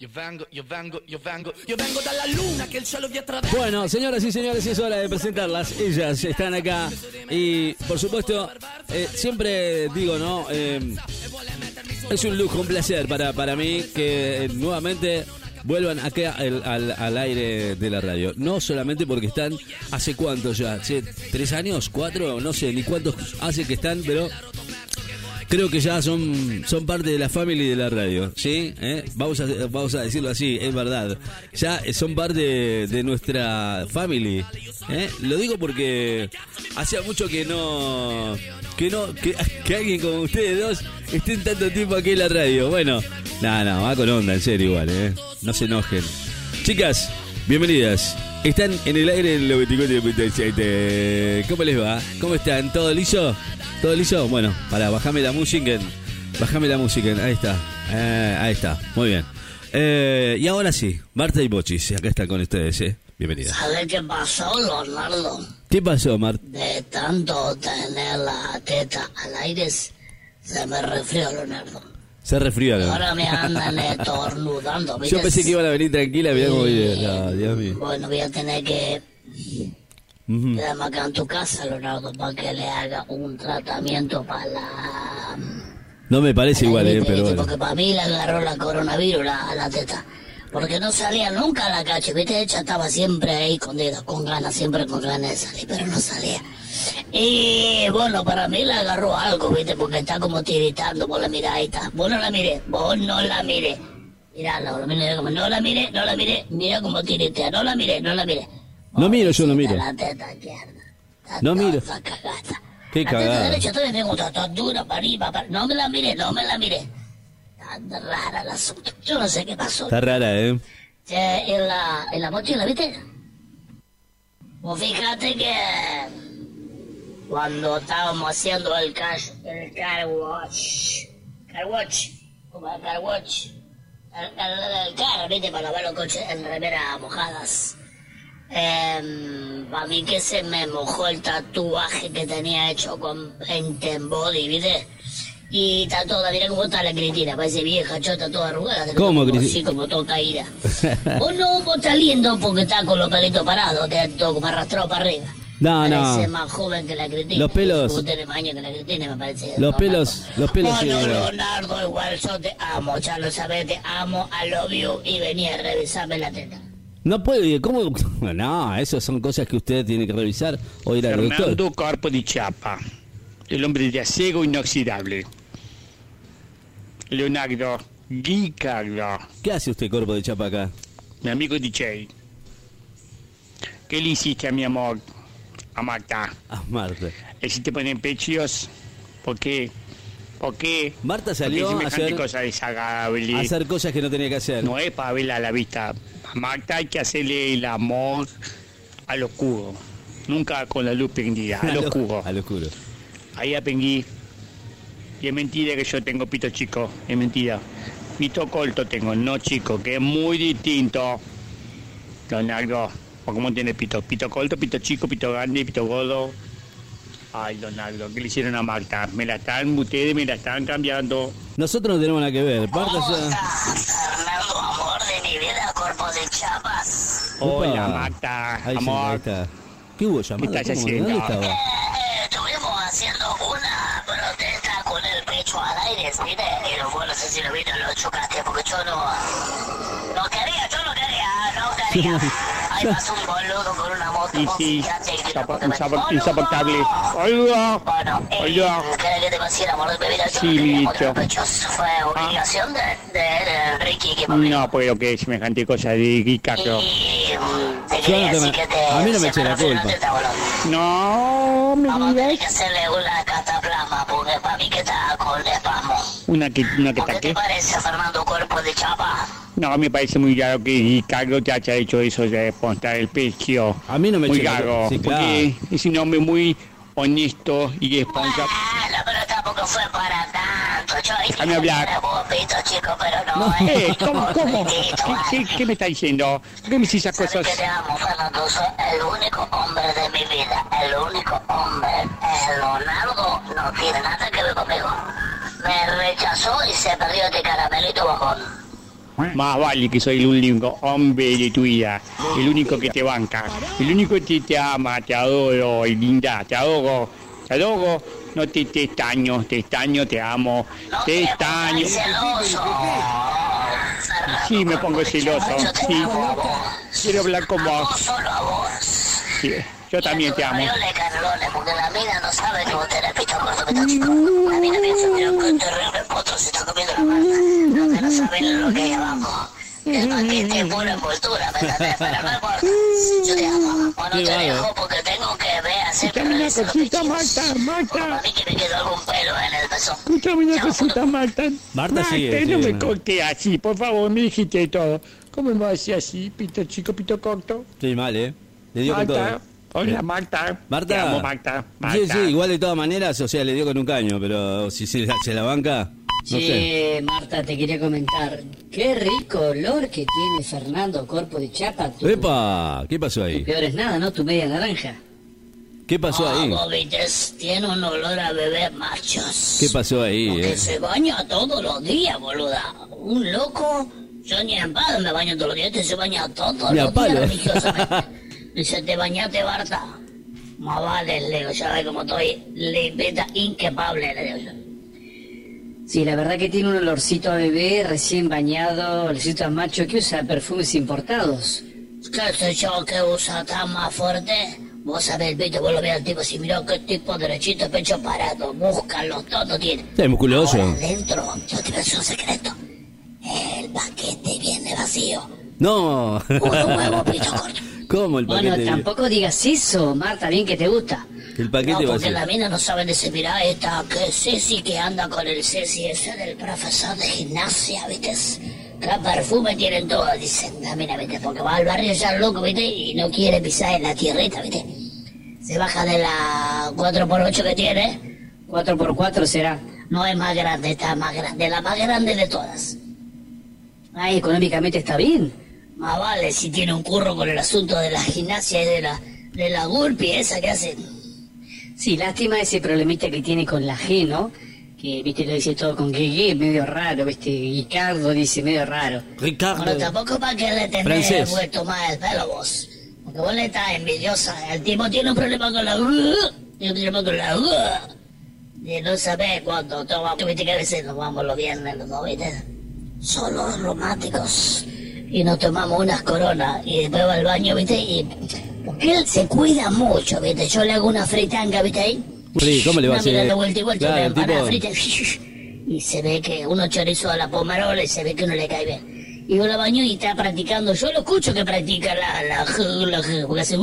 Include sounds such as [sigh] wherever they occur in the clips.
Io vengo, io vengo, io vengo, io vengo luna che il cielo vi attraversa. Bueno, señoras y señores, es hora de presentarlas. Ellas están acá y, por supuesto, eh, siempre digo, ¿no? Eh, es un lujo, un placer para, para mí que eh, nuevamente vuelvan acá al, al- al aire de la radio. No solamente porque están, ¿hace cuánto ya? ¿Hace ¿Tres años? ¿Cuatro? No sé ni cuántos hace que están, pero creo que ya son, son parte de la family de la radio, ¿sí? ¿Eh? Vamos, a, vamos a decirlo así, es verdad. Ya son parte de, nuestra family. ¿eh? Lo digo porque hacía mucho que no... Que no que, alguien como ustedes dos estén tanto tiempo aquí en la radio. Bueno, nada, nada, va con onda, en serio igual, ¿eh? No se enojen. Chicas, bienvenidas. Están en el aire en los 24.7. ¿Cómo les va? ¿Cómo están? ¿Todo liso? ¿Todo liso? Bueno, para, bajame la música. Bajame la música. Ahí está. Eh, ahí está. Muy bien. Eh, y ahora sí, Marta y Bochis, acá están con ustedes, ¿eh? Bienvenida. ¿Sabes qué pasó, Leonardo? ¿Qué pasó, Marta? De tanto tener la teta al aire, se me resfrió, Leonardo. Se resfrió. ¿no? Ahora me andan estornudando, ¿viste? Yo pensé que iban a venir tranquila, mirá cómo viene. Bueno, voy a tener que Ujú. quedarme acá en tu casa, Leonardo, para que le haga un tratamiento para la... No me parece igual, ¿eh? Pero bueno. Porque para mí le agarró la coronavirus la, a la teta. Porque no salía nunca a la calle, ¿viste? Ella estaba siempre ahí escondida, con ganas, siempre con ganas de salir, pero no salía. Y bueno, para mí le agarró algo, ¿viste? Porque está como tiritando, vos la está. Vos no la miré, vos no la miré. Mirá, no, no la miré, no la miré, mira como tiritea, no la miré, no la miré. No miro, yo no miro. La teta izquierda. No miro. cagada. Qué la cagada. teta derecha todavía tengo está dura para arriba, para... No me la miré, no me la miré. Está rara el asunto. Yo no sé qué pasó. Está rara, ¿eh? En la, en la mochila, ¿viste? Vos fíjate que cuando estábamos haciendo el cash, el car wash, car wash, como el car wash, el, el, el car, ¿viste? Para lavar los coches en remera mojadas. para mí que se me mojó el tatuaje que tenía hecho con paint en body, ¿viste? Y está toda, mira cómo está la Cristina, parece vieja, chota, toda arrugada. ¿Cómo, Cristina? Así como toda caída. [laughs] o no, vos estás lindo porque está con los pelitos parados, te todo como arrastrado para arriba. No, no. Parece más joven que la Cristina. Los pelos- Vos tenés más años que la Cristina, me parece. Los No, pelos- Marco. los pelos, sí, Bueno, bueno. Leonardo, igual yo te amo, ya lo sabes, te amo, I love you, y venía a revisarme la teta. No puede, ¿cómo? [laughs] No, eso son cosas que usted tiene que revisar o ir al doctor. Fernando Corpo di Chiapa, el hombre de acero inoxidable. Leonardo Ricardo, ¿Qué hace usted, cuerpo de chapa acá? mi amigo DJ. ¿Qué le hiciste a mi amor? A Marta. Ah, Marta. ¿Le hiciste poner pechos? ¿Por qué? ¿Por qué? Marta salió a hacer, cosa desagradable. a hacer cosas que no tenía que hacer. No es para verla a la vista. A Marta hay que hacerle el amor al oscuro. Nunca con la luz prendida, al [laughs] Al oscuro. Al oscuro. Ahí aprendí. Y es mentira que yo tengo pito chico, es mentira. Pito corto tengo, no chico, que es muy distinto. Leonardo, ¿o ¿cómo tiene pito? Pito corto, pito chico, pito grande, pito gordo. Ay, Leonardo, ¿qué le hicieron a Marta? Me la están, ustedes me la están cambiando. Nosotros no tenemos nada que ver. Marta ¿Cómo ya... estás, Fernando, amor de mi vida, cuerpo de chapas? Hola, Opa. Marta, Ahí amor. está. ¿Qué hubo llamada? ¿Qué estás haciendo? ¿Dónde estaba? Eh, estuvimos haciendo una protesta con el pecho al aire, ¿viste? Y no, no sé si lo viste, lo chocaste, porque yo no... No quería, yo no quería, no quería. [laughs] Ahí pasó un boludo. Hola. Bueno, eh. ¿querés que te consiga amor de bebida? Sí, pechos fue obligación de, de, de Ricky que No puedo que es semejante cosa de Ricardo. Y mm, a mí no me se eche la culpa. No, me digas. que hacerle una cataplasma porque para mí que está con espasmo. Una que, una que ¿O ¿Qué te parece, Fernando Cuerpo de Chapa? No, me parece muy raro que Ricardo te haya hecho eso de apuntar el pecho. A mí no me Muy raro. Sí, claro. porque es un hombre muy honesto y responsable. Bueno, pero tampoco fue para tanto. Yo dije Déjame hablar. que era bombito, chico, pero no, Eh, es ¿cómo, ¿Qué, qué, qué me está diciendo? ¿Por qué me dices esas cosas? que te amo, Fernando. Soy el único hombre de mi vida. El único hombre. El Leonardo no tiene nada que ver conmigo. Me rechazó y se perdió este caramelito bajón. Más vale que soy el único hombre de tu vida, el único que te banca, el único que te ama, te adoro, y linda, te adoro, te adoro, no te, te extraño, te extraño, te amo, te celoso. Sí, me pongo celoso, sí. Quiero hablar con vos. Sí, yo también te amo. Porque la mina no sabe que vos tenés pito corto, pito chico. La mina piensa, mira, que terrible potro se está comiendo la malta. Lo que no saben lo que hay abajo. El paquete es pura envoltura, ¿me entendés? Pero no importa. Yo te amo. O no Qué te vago. dejo porque tengo que ver, hacer Escúchame una cosita, Marta, Marta. a mí que me quedó algún pelo en el pezón. Escúchame una cosita, Marta. Marta sigue, no me conté así, por favor, me dijiste todo. ¿Cómo me decía así, pito chico, pito corto? Sí, mal, ¿eh? Le dio con Marta, todo. Hola Sí. Marta. Marta. Te amo, Marta. Marta. Sí, sí, igual de todas maneras, o sea, le dio con un caño, pero si se, la- se la banca, no sé. Che, Marta, te quería comentar. Qué rico olor que tiene Fernando Corpo de Chapa. Tu, ¡Epa! ¿Qué pasó ahí? peor es nada, ¿no? Tu media naranja. ¿Qué pasó ahí? Vamos, Vites, tiene un olor a bebé machos. ¿Qué pasó ahí? Porque eh? se baña todos los días, boluda. Un loco, yo ni en palo me baño todos los días, este se baña todos Ni los días religiosamente. [laughs] Dice, te bañaste, Barta. Más vale, le digo, ya ve cómo estoy limpita, inquepable, le digo yo. Sí, la verdad que tiene un olorcito a bebé recién bañado, olorcito a macho que usa perfumes importados. ¿Qué sé yo que usa tan más fuerte? Vos sabés, viste, vos lo ves al tipo así, mirá qué tipo derechito, pecho parado, músculos, todo tiene. Es musculoso. Ahora adentro, yo te voy un secreto. El paquete viene vacío. No. Uno nuevo, [laughs] pito corto. ¿Cómo el Bueno, paquete? tampoco digas eso, Marta, bien que te gusta. El No, paquete va a porque ser. la mina no sabe decir, mirá esta, que Ceci que anda con el Ceci ese del profesor de gimnasia, ¿viste? ¿Qué perfume tienen todos? Dicen, la mina, ¿viste? Porque va al barrio ya loco, ¿viste? Y no quiere pisar en la tierrita, ¿viste? Se baja de la 4x8 que tiene. 4x4 será. No es más grande, está más grande, la más grande de todas. Ay, económicamente está bien. Más vale si tiene un curro con el asunto de la gimnasia y de la, de la gurpi esa que hacen. Sí, lástima ese problemita que tiene con la G, ¿no? Que, viste, lo dice todo con GG, medio raro, viste, Ricardo dice medio raro. Ricardo. Bueno, tampoco para que le tenés Francés. vuelto más el pelo vos. Porque vos le estás envidiosa. El tipo tiene un problema con la... Tiene un problema con la... Y no sabés cuándo toma... Viste que a veces nos vamos los viernes, los dos, ¿viste? Solos románticos. Y nos tomamos unas coronas. Y después va al baño, ¿viste? Y... Porque él se cuida mucho, ¿viste? Yo le hago una fritanga, ¿viste ahí? Sí, ¿cómo le va a hacer? vuelta y vuelta, Claro, tipo- frita. [laughs] Y se ve que uno chorizo a la pomarola y se ve que uno le cae bien. Y yo la baño y está practicando. Yo lo escucho que practica la... la, la G, porque hace...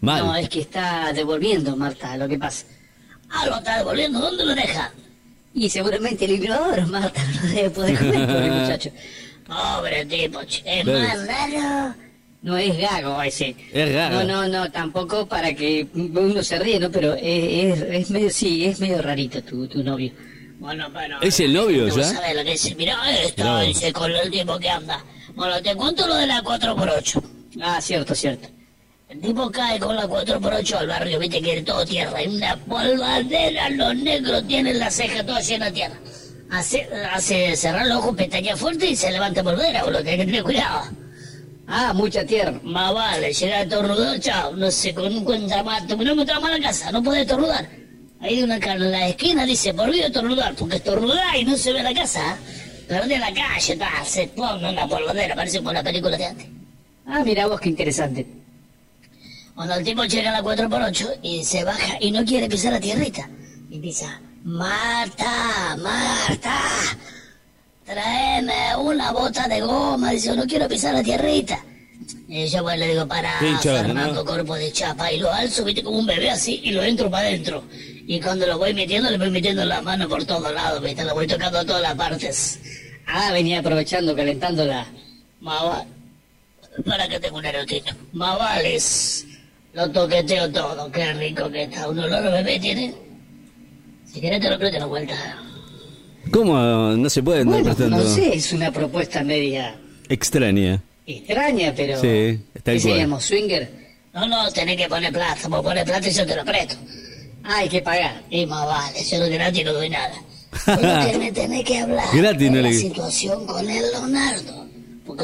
Mal. No, es que está devolviendo, Marta, lo que pasa. Ah, lo está devolviendo. ¿Dónde lo deja? Y seguramente el inodoro, Marta, no debe poder comer, pobre [laughs] muchacho. Pobre tipo, che. Es más raro. No es gago ese. Es gago. No, no, no, tampoco para que uno se ríe, ¿no? Pero es, es, es medio, sí, es medio rarito tu, tu novio. Bueno, bueno. ¿Es el novio no ya? sabe lo que dice. Mirá esto, No. dice, con el tipo que anda. Bueno, te cuento lo de la 4x8. Ah, cierto, cierto. El tipo cae con la 4x8 al barrio, viste que es todo tierra. Hay una polvadera, los negros tienen la ceja toda llena de tierra. Hace, hace cerrar los ojos, pestaña fuerte y se levanta polvadera, boludo, tenés que tener cuidado. Ah, mucha tierra. Más vale, llega a estornudar, chao, no sé, con un más, no me más la casa, no podés estornudar. Ahí de una cara en la esquina dice, por vida estornudar, porque estornudar y no se ve la casa. Perdí la calle, ta, se pone una polvadera, parece por la película de antes. Ah, mira vos, qué interesante. Cuando el tipo llega a la 4x8 y se baja y no quiere pisar la tierrita. Y empieza, Marta, Marta, tráeme una bota de goma. Dice, no quiero pisar la tierrita. Y yo pues le digo, para Sí, chaval, Fernando ¿no? Corpo de Chapa. Y lo alzo, viste, como un bebé así y lo entro para adentro. Y cuando lo voy metiendo, le voy metiendo la mano por todos lados, viste, lo voy tocando a todas las partes. Ah, venía aprovechando, calentando la... Más Para que tenga un erotito. Más vales. Lo toqueteo todo. Qué rico que está. Un olor a bebé tiene. Si querés te lo presto una vuelta. ¿Cómo no se puede andar Bueno, prestando? no sé, es una propuesta media Extraña. extraña, pero... Sí, ¿Qué cual. seríamos, swinger? No, no, tenés que poner plata. Vos pones plata y yo te lo presto. Ah, hay que pagar. Y más vale. Yo no gratis no doy nada. Lo que me tenés que hablar Gratis, de no la le- situación con el Leonardo.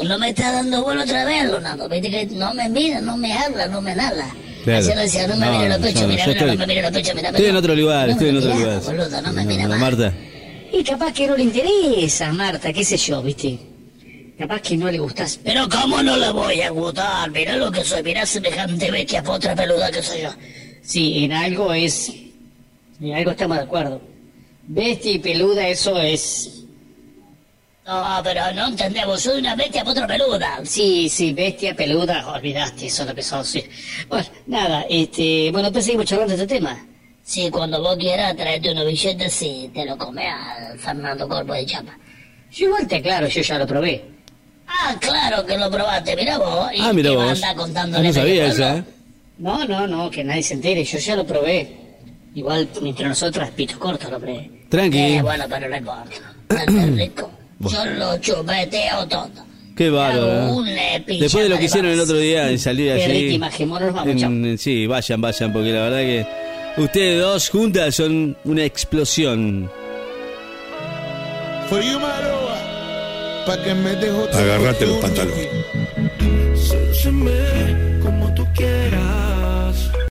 No me está dando vuelo otra vez, Leonardo. Viste que no me mira, no me habla, no me nada. Claro. Así decía, no me mire los pechos, mira, no me mire los pechos, mira, Estoy en otro lugar, estoy en otro lugar. boludo, no me No, mire no, más. Marta. Y capaz que no le interesa, Marta, qué sé yo, ¿viste? Capaz que no le gustás. Pero cómo no le voy a gustar, mira lo que soy, mira semejante bestia potra peluda que soy yo. Sí, en algo es... En algo estamos de acuerdo. Bestia y peluda, eso es... No, pero no entendemos, soy una bestia potra peluda. Sí, sí, bestia, peluda, olvidaste, eso es lo que sos. sí. Bueno, nada, este... Bueno, pues seguimos charlando de este tema. Sí, cuando vos quieras traerte unos billetes, sí, te lo comes al Fernando Corpo de Chapa. Yo igual te aclaro, yo ya lo probé. Ah, claro que lo probaste, mira vos. Y Ah, mira te vos. anda contando Ah, no sabía eso, ¿eh? No, no, no, que nadie se entere, yo ya lo probé. Igual, entre nosotras, pito corto lo probé. Tranqui. Eh, bueno, pero no importa. No es rico. Yo lo chupeteo todo. Qué bárbaro. ¿eh? Después de lo que hicieron el otro día en salir allí. en- sí, vayan, vayan, porque la verdad que ustedes dos juntas son una explosión. Frío Maroa, pa' que me dejo Agárrate los pantalones.